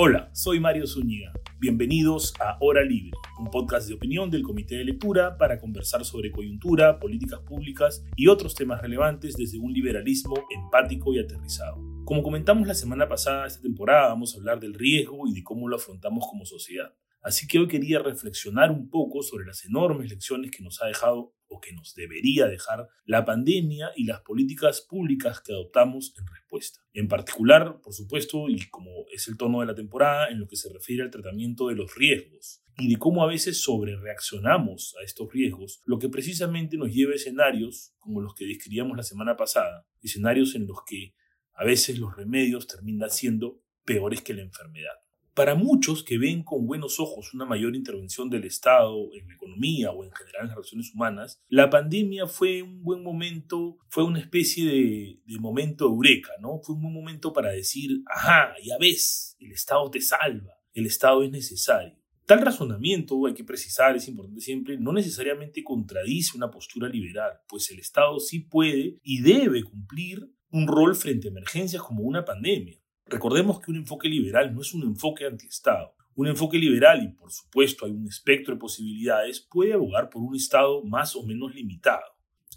Hola, soy Mario Zúñiga. Bienvenidos a Hora Libre, un podcast de opinión del Comité de Lectura para conversar sobre coyuntura, políticas públicas y otros temas relevantes desde un liberalismo empático y aterrizado. Como comentamos la semana pasada, esta temporada vamos a hablar del riesgo y de cómo lo afrontamos como sociedad. Así que hoy quería reflexionar un poco sobre las enormes lecciones que nos ha dejado o que nos debería dejar la pandemia y las políticas públicas que adoptamos en respuesta. En particular, por supuesto, y como es el tono de la temporada, en lo que se refiere al tratamiento de los riesgos y de cómo a veces sobrereaccionamos a estos riesgos, lo que precisamente nos lleva a escenarios como los que describíamos la semana pasada, escenarios en los que a veces los remedios terminan siendo peores que la enfermedad. Para muchos que ven con buenos ojos una mayor intervención del Estado en la economía o en general en las relaciones humanas, la pandemia fue un buen momento, fue una especie de, momento eureka, ¿no? Fue un buen momento para decir, ajá, ya ves, el Estado te salva, el Estado es necesario. Tal razonamiento, hay que precisar, es importante siempre, no necesariamente contradice una postura liberal, pues el Estado sí puede y debe cumplir un rol frente a emergencias como una pandemia. Recordemos que un enfoque liberal no es un enfoque anti-Estado. Un enfoque liberal, y por supuesto hay un espectro de posibilidades, puede abogar por un Estado más o menos limitado.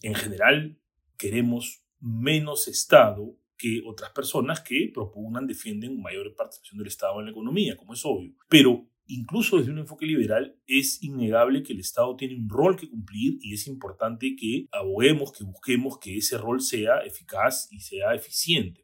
En general, queremos menos Estado que otras personas que propugnan, defienden mayor participación del Estado en la economía, como es obvio. Pero incluso desde un enfoque liberal es innegable que el Estado tiene un rol que cumplir y es importante que aboguemos, que busquemos que ese rol sea eficaz y sea eficiente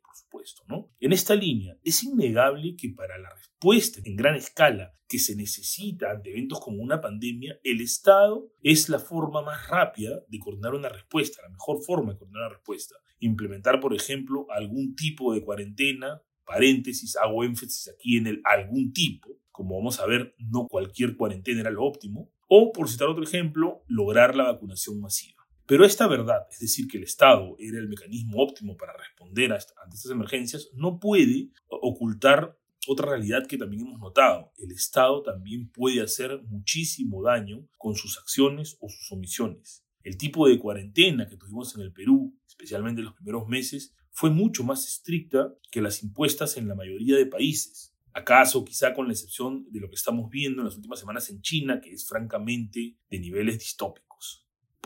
En esta línea, es innegable que para la respuesta en gran escala que se necesita ante eventos como una pandemia, el Estado es la forma más rápida de coordinar una respuesta, la mejor forma de coordinar una respuesta. Implementar, por ejemplo, algún tipo de cuarentena, paréntesis, hago énfasis aquí en el algún tipo, como vamos a ver, no cualquier cuarentena era lo óptimo, o, por citar otro ejemplo, lograr la vacunación masiva. Pero esta verdad, es decir, que el Estado era el mecanismo óptimo para responder ante estas emergencias, no puede ocultar otra realidad que también hemos notado. El Estado también puede hacer muchísimo daño con sus acciones o sus omisiones. El tipo de cuarentena que tuvimos en el Perú, especialmente en los primeros meses, fue mucho más estricta que las impuestas en la mayoría de países. ¿Acaso quizá con la excepción de lo que estamos viendo en las últimas semanas en China, que es francamente de niveles distópicos?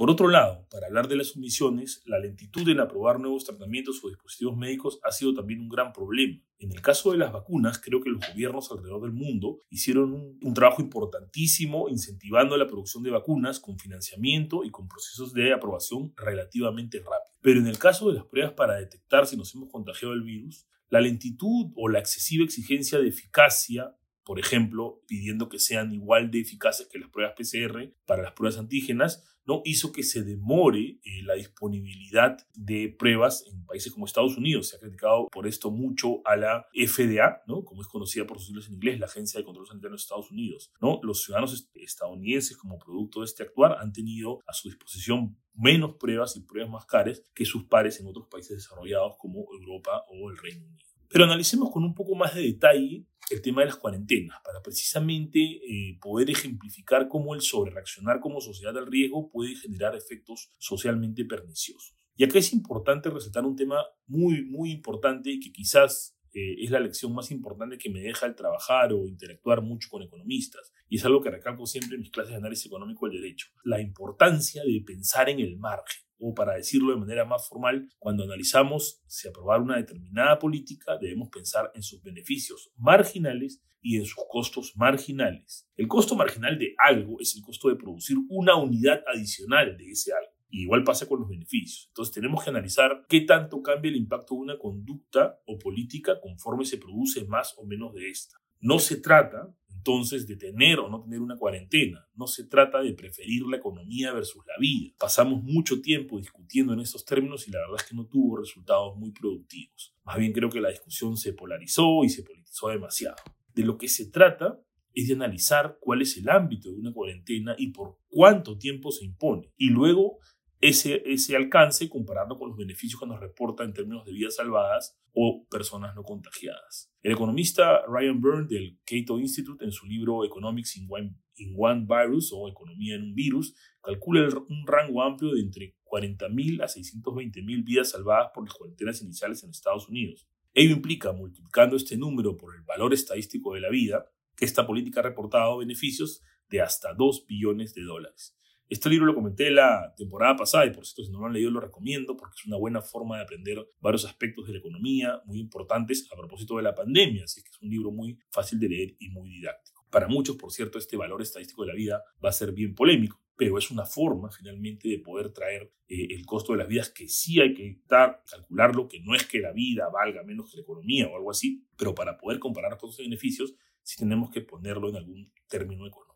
Por otro lado, para hablar de las omisiones, la lentitud en aprobar nuevos tratamientos o dispositivos médicos ha sido también un gran problema. En el caso de las vacunas, creo que los gobiernos alrededor del mundo hicieron un, trabajo importantísimo incentivando la producción de vacunas con financiamiento y con procesos de aprobación relativamente rápidos. Pero en el caso de las pruebas para detectar si nos hemos contagiado el virus, la lentitud o la excesiva exigencia de eficacia por ejemplo, pidiendo que sean igual de eficaces que las pruebas PCR para las pruebas antígenas, ¿no? hizo que se demore eh, la disponibilidad de pruebas en países como Estados Unidos. Se ha criticado por esto mucho a la FDA, ¿no? como es conocida por sus siglas en inglés, la Agencia de Control Sanitario de Estados Unidos. ¿no? Los ciudadanos estadounidenses, como producto de este actuar, han tenido a su disposición menos pruebas y pruebas más caras que sus pares en otros países desarrollados como Europa o el Reino Unido. Pero analicemos con un poco más de detalle el tema de las cuarentenas, para precisamente eh, poder ejemplificar cómo el sobrereaccionar como sociedad al riesgo puede generar efectos socialmente perniciosos. Y acá es importante resaltar un tema muy, muy importante que quizás eh, es la lección más importante que me deja el trabajar o interactuar mucho con economistas. Y es algo que recalco siempre en mis clases de análisis económico del derecho. La importancia de pensar en el margen o para decirlo de manera más formal, cuando analizamos si aprobar una determinada política, debemos pensar en sus beneficios marginales y en sus costos marginales. El costo marginal de algo es el costo de producir una unidad adicional de ese algo. Y igual pasa con los beneficios. Entonces tenemos que analizar qué tanto cambia el impacto de una conducta o política conforme se produce más o menos de esta. No se trata entonces de tener o no tener una cuarentena. No se trata de preferir la economía versus la vida. Pasamos mucho tiempo discutiendo en estos términos y la verdad es que no tuvo resultados muy productivos. Más bien creo que la discusión se polarizó y se politizó demasiado. De lo que se trata es de analizar cuál es el ámbito de una cuarentena y por cuánto tiempo se impone. Y luego ese, ese alcance compararlo con los beneficios que nos reporta en términos de vidas salvadas o personas no contagiadas. El economista Ryan Byrne del Cato Institute en su libro Economics in One, in One Virus o Economía en un Virus calcula un rango amplio de entre 40.000 a 620.000 vidas salvadas por las cuarentenas iniciales en Estados Unidos. Ello implica, multiplicando este número por el valor estadístico de la vida, que esta política ha reportado beneficios de hasta 2 billones de dólares. Este libro lo comenté la temporada pasada y por cierto si no lo han leído lo recomiendo porque es una buena forma de aprender varios aspectos de la economía muy importantes a propósito de la pandemia, así que es un libro muy fácil de leer y muy didáctico. Para muchos, por cierto, este valor estadístico de la vida va a ser bien polémico, pero es una forma finalmente de poder traer eh, el costo de las vidas que sí hay que dar, calcularlo, que no es que la vida valga menos que la economía o algo así, pero para poder comparar costos y beneficios sí tenemos que ponerlo en algún término económico.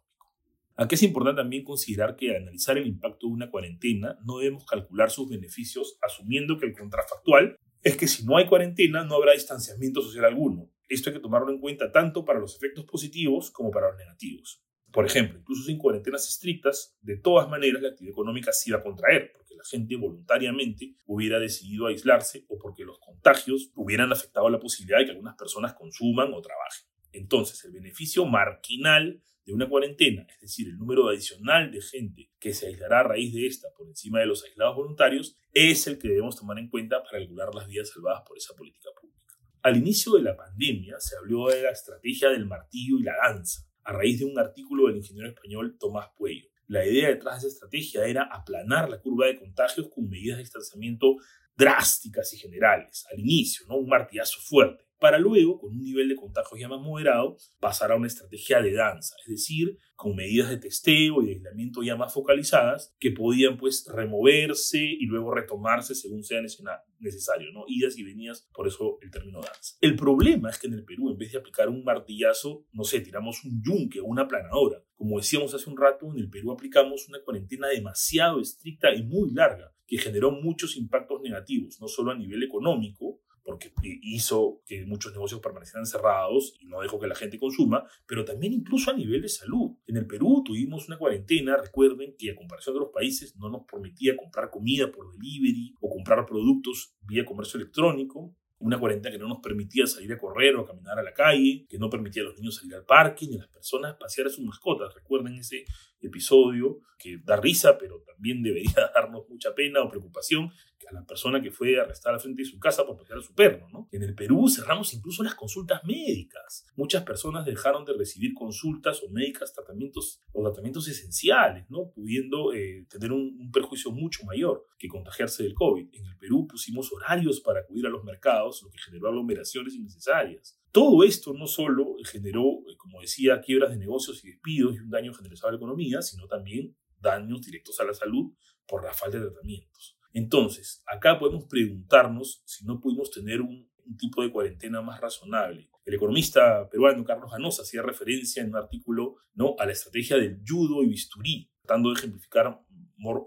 Aquí es importante también considerar que al analizar el impacto de una cuarentena no debemos calcular sus beneficios asumiendo que el contrafactual es que si no hay cuarentena no habrá distanciamiento social alguno. Esto hay que tomarlo en cuenta tanto para los efectos positivos como para los negativos. Por ejemplo, incluso sin cuarentenas estrictas, de todas maneras la actividad económica se iba a contraer, porque la gente voluntariamente hubiera decidido aislarse o porque los contagios hubieran afectado la posibilidad de que algunas personas consuman o trabajen. Entonces, el beneficio marginal de una cuarentena, es decir, el número adicional de gente que se aislará a raíz de esta por encima de los aislados voluntarios, es el que debemos tomar en cuenta para regular las vidas salvadas por esa política pública. Al inicio de la pandemia se habló de la estrategia del martillo y la danza, a raíz de un artículo del ingeniero español Tomás Puello. La idea detrás de esa estrategia era aplanar la curva de contagios con medidas de distanciamiento drásticas y generales, al inicio, ¿no? un martillazo fuerte para luego, con un nivel de contagios ya más moderado, pasar a una estrategia de danza, es decir, con medidas de testeo y de aislamiento ya más focalizadas que podían pues removerse y luego retomarse según sea necesario, ¿no? Idas y venidas, por eso el término danza. El problema es que en el Perú, en vez de aplicar un martillazo, no sé, tiramos un yunque o una planadora. Como decíamos hace un rato, en el Perú aplicamos una cuarentena demasiado estricta y muy larga, que generó muchos impactos negativos, no solo a nivel económico, porque hizo que muchos negocios permanecieran cerrados y no dejó que la gente consuma, pero también incluso a nivel de salud. En el Perú tuvimos una cuarentena, recuerden que a comparación de otros países no nos permitía comprar comida por delivery o comprar productos vía comercio electrónico, una cuarentena que no nos permitía salir a correr o a caminar a la calle, que no permitía a los niños salir al parque ni a las personas pasear a sus mascotas. Recuerden ese episodio que da risa, pero también debería darnos mucha pena o preocupación a la persona que fue arrestada frente de su casa por pasear a su perro. ¿no? En el Perú cerramos incluso las consultas médicas. Muchas personas dejaron de recibir consultas o médicas tratamientos o tratamientos esenciales, ¿no? pudiendo eh, tener un, un perjuicio mucho mayor que contagiarse del COVID. En el Perú pusimos horarios para acudir a los mercados, lo que generó aglomeraciones innecesarias. Todo esto no solo generó, eh, como decía, quiebras de negocios y despidos y un daño generalizado a la economía, sino también daños directos a la salud por la falta de tratamientos. Entonces, acá podemos preguntarnos si no pudimos tener un, tipo de cuarentena más razonable. El economista peruano Carlos Ganosa hacía referencia en un artículo ¿no? a la estrategia del judo y bisturí, tratando de ejemplificar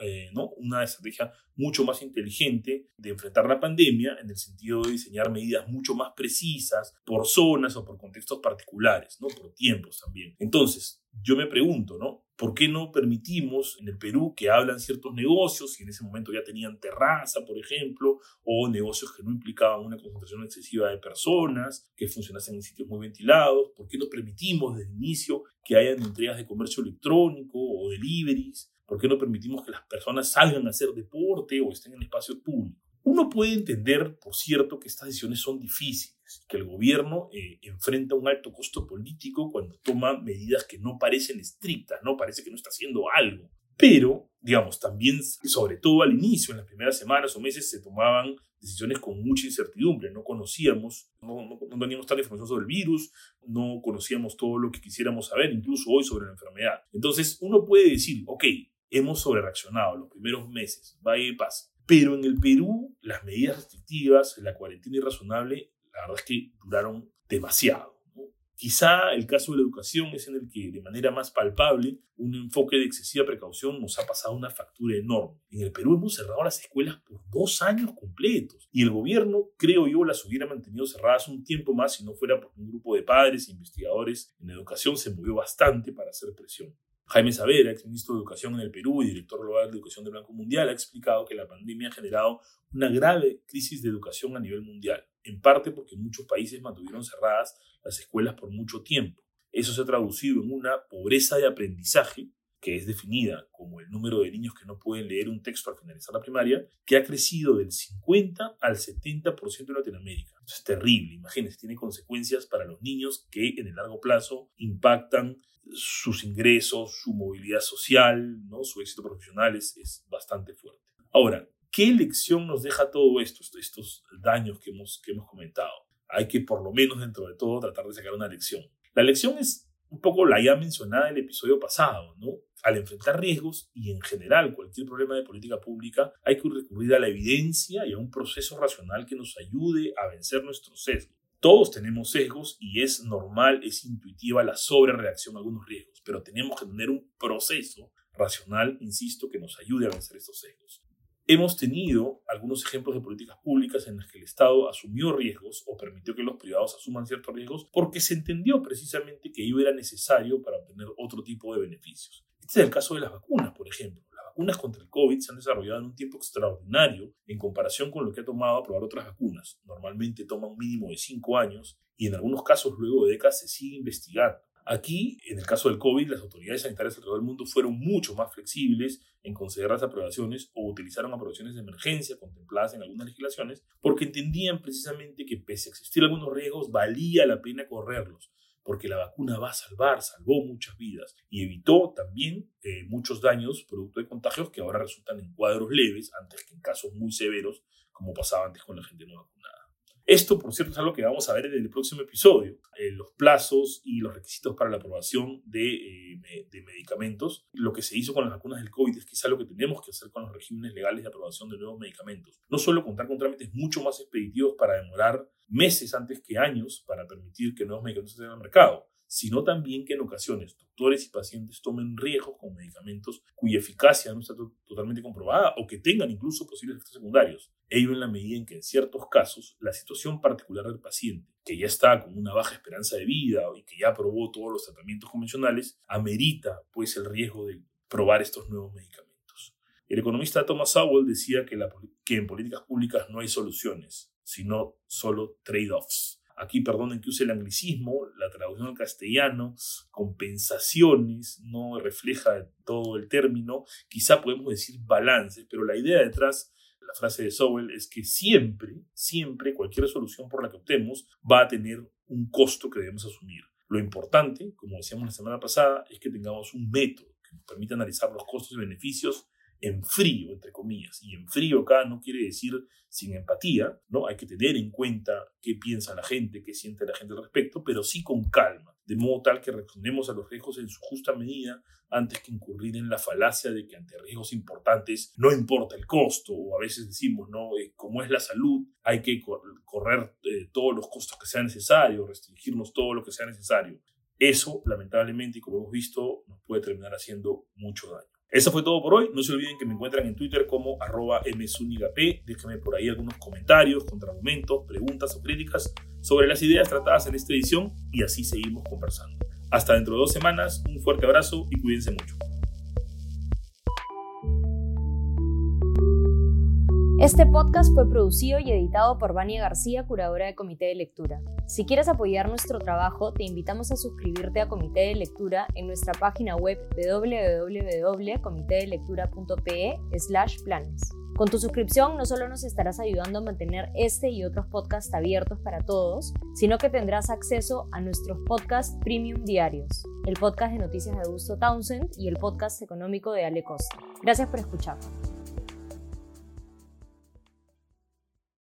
eh, ¿no? una estrategia mucho más inteligente de enfrentar la pandemia en el sentido de diseñar medidas mucho más precisas por zonas o por contextos particulares, ¿no? por tiempos también. Entonces, yo me pregunto, ¿no? ¿Por qué no permitimos en el Perú que hablan ciertos negocios, y en ese momento ya tenían terraza, por ejemplo, o negocios que no implicaban una concentración excesiva de personas, que funcionasen en sitios muy ventilados? ¿Por qué no permitimos desde el inicio que hayan entregas de comercio electrónico o deliveries? ¿Por qué no permitimos que las personas salgan a hacer deporte o estén en espacios públicos? Uno puede entender, por cierto, que estas decisiones son difíciles, que el gobierno eh, enfrenta un alto costo político cuando toma medidas que no parecen estrictas, no parece que no está haciendo algo. Pero, digamos, también, sobre todo al inicio, en las primeras semanas o meses, se tomaban decisiones con mucha incertidumbre. No conocíamos, no, no, no, teníamos tanta información sobre el virus, no conocíamos todo lo que quisiéramos saber, incluso hoy sobre la enfermedad. Entonces, uno puede decir, ok, hemos sobrereaccionado los primeros meses, vaya y pasa. Pero en el Perú, las medidas restrictivas, la cuarentena irrazonable, la verdad es que duraron demasiado. Quizá el caso de la educación es en el que de manera más palpable un enfoque de excesiva precaución nos ha pasado una factura enorme. En el Perú hemos cerrado las escuelas por dos años completos y el gobierno, creo yo, las hubiera mantenido cerradas un tiempo más si no fuera porque un grupo de padres e investigadores en educación se movió bastante para hacer presión. Jaime Savera, ex ministro de Educación en el Perú y director global de Educación del Banco Mundial, ha explicado que la pandemia ha generado una grave crisis de educación a nivel mundial, en parte porque muchos países mantuvieron cerradas las escuelas por mucho tiempo. Eso se ha traducido en una pobreza de aprendizaje que es definida como el número de niños que no pueden leer un texto al finalizar la primaria, que ha crecido del 50 al 70% en Latinoamérica. Es terrible, imagínense, tiene consecuencias para los niños que en el largo plazo impactan sus ingresos, su movilidad social, ¿no? su éxito profesional es, es bastante fuerte. Ahora, ¿qué lección nos deja todo esto, estos daños que hemos, que hemos comentado? Hay que, por lo menos dentro de todo, tratar de sacar una lección. La lección es un poco la ya mencionada en el episodio pasado, ¿no? Al enfrentar riesgos y en general cualquier problema de política pública, hay que recurrir a la evidencia y a un proceso racional que nos ayude a vencer nuestros sesgos. Todos tenemos sesgos y es normal, es intuitiva la sobrereacción a algunos riesgos, pero tenemos que tener un proceso racional, insisto, que nos ayude a vencer estos sesgos. Hemos tenido algunos ejemplos de políticas públicas en las que el Estado asumió riesgos o permitió que los privados asuman ciertos riesgos porque se entendió precisamente que ello era necesario para obtener otro tipo de beneficios. Este es el caso de las vacunas, por ejemplo vacunas contra el COVID se han desarrollado en un tiempo extraordinario en comparación con lo que ha tomado probar otras vacunas. Normalmente toma un mínimo de cinco años y en algunos casos luego de décadas se sigue investigando. Aquí, en el caso del COVID, las autoridades sanitarias alrededor del mundo fueron mucho más flexibles en conceder las aprobaciones o utilizaron aprobaciones de emergencia contempladas en algunas legislaciones porque entendían precisamente que pese a existir algunos riesgos, valía la pena correrlos porque la vacuna va a salvar, salvó muchas vidas y evitó también eh, muchos daños producto de contagios que ahora resultan en cuadros leves antes que en casos muy severos como pasaba antes con la gente no vacunada. Esto, por cierto, es algo que vamos a ver en el próximo episodio, eh, los plazos y los requisitos para la aprobación de, eh, de, medicamentos. Lo que se hizo con las vacunas del COVID es quizá lo que tenemos que hacer con los regímenes legales de aprobación de nuevos medicamentos. No solo contar con trámites mucho más expeditivos para demorar meses antes que años para permitir que nuevos medicamentos estén al mercado, sino también que en ocasiones doctores y pacientes tomen riesgos con medicamentos cuya eficacia no está totalmente comprobada o que tengan incluso posibles efectos secundarios. Ello en la medida en que en ciertos casos la situación particular del paciente, que ya está con una baja esperanza de vida y que ya probó todos los tratamientos convencionales, amerita pues el riesgo de probar estos nuevos medicamentos. El economista Thomas Sowell decía que, que en políticas públicas no hay soluciones, sino solo trade-offs aquí perdonen que use el anglicismo, la traducción al castellano, compensaciones, no refleja todo el término, quizá podemos decir balance, pero la idea detrás la frase de Sowell es que siempre, siempre cualquier solución por la que optemos va a tener un costo que debemos asumir. Lo importante, como decíamos la semana pasada, es que tengamos un método que nos permita analizar los costos y beneficios en frío, entre comillas. Y en frío acá no quiere decir sin empatía, ¿no? Hay que tener en cuenta qué piensa la gente, qué siente la gente al respecto, pero sí con calma, de modo tal que respondemos a los riesgos en su justa medida antes que incurrir en la falacia de que ante riesgos importantes no importa el costo, o a veces decimos, ¿no? Eh, como es la salud, hay que correr eh, todos los costos que sean necesarios, restringirnos todo lo que sea necesario. Eso, lamentablemente, y como hemos visto, nos puede terminar haciendo mucho daño. Eso fue todo por hoy. No se olviden que me encuentran en Twitter como arroba msunigap. Déjenme por ahí algunos comentarios, contraargumentos, preguntas o críticas sobre las ideas tratadas en esta edición y así seguimos conversando. Hasta dentro de dos semanas, un fuerte abrazo y cuídense mucho. Este podcast fue producido y editado por Vania García, curadora de Comité de Lectura. Si quieres apoyar nuestro trabajo, te invitamos a suscribirte a Comité de Lectura en nuestra página web www.comitedelectura.pe/planes. Con tu suscripción no solo nos estarás ayudando a mantener este y otros podcasts abiertos para todos, sino que tendrás acceso a nuestros podcasts premium diarios, el podcast de noticias de Augusto Townsend y el podcast económico de Ale Costa. Gracias por escuchar.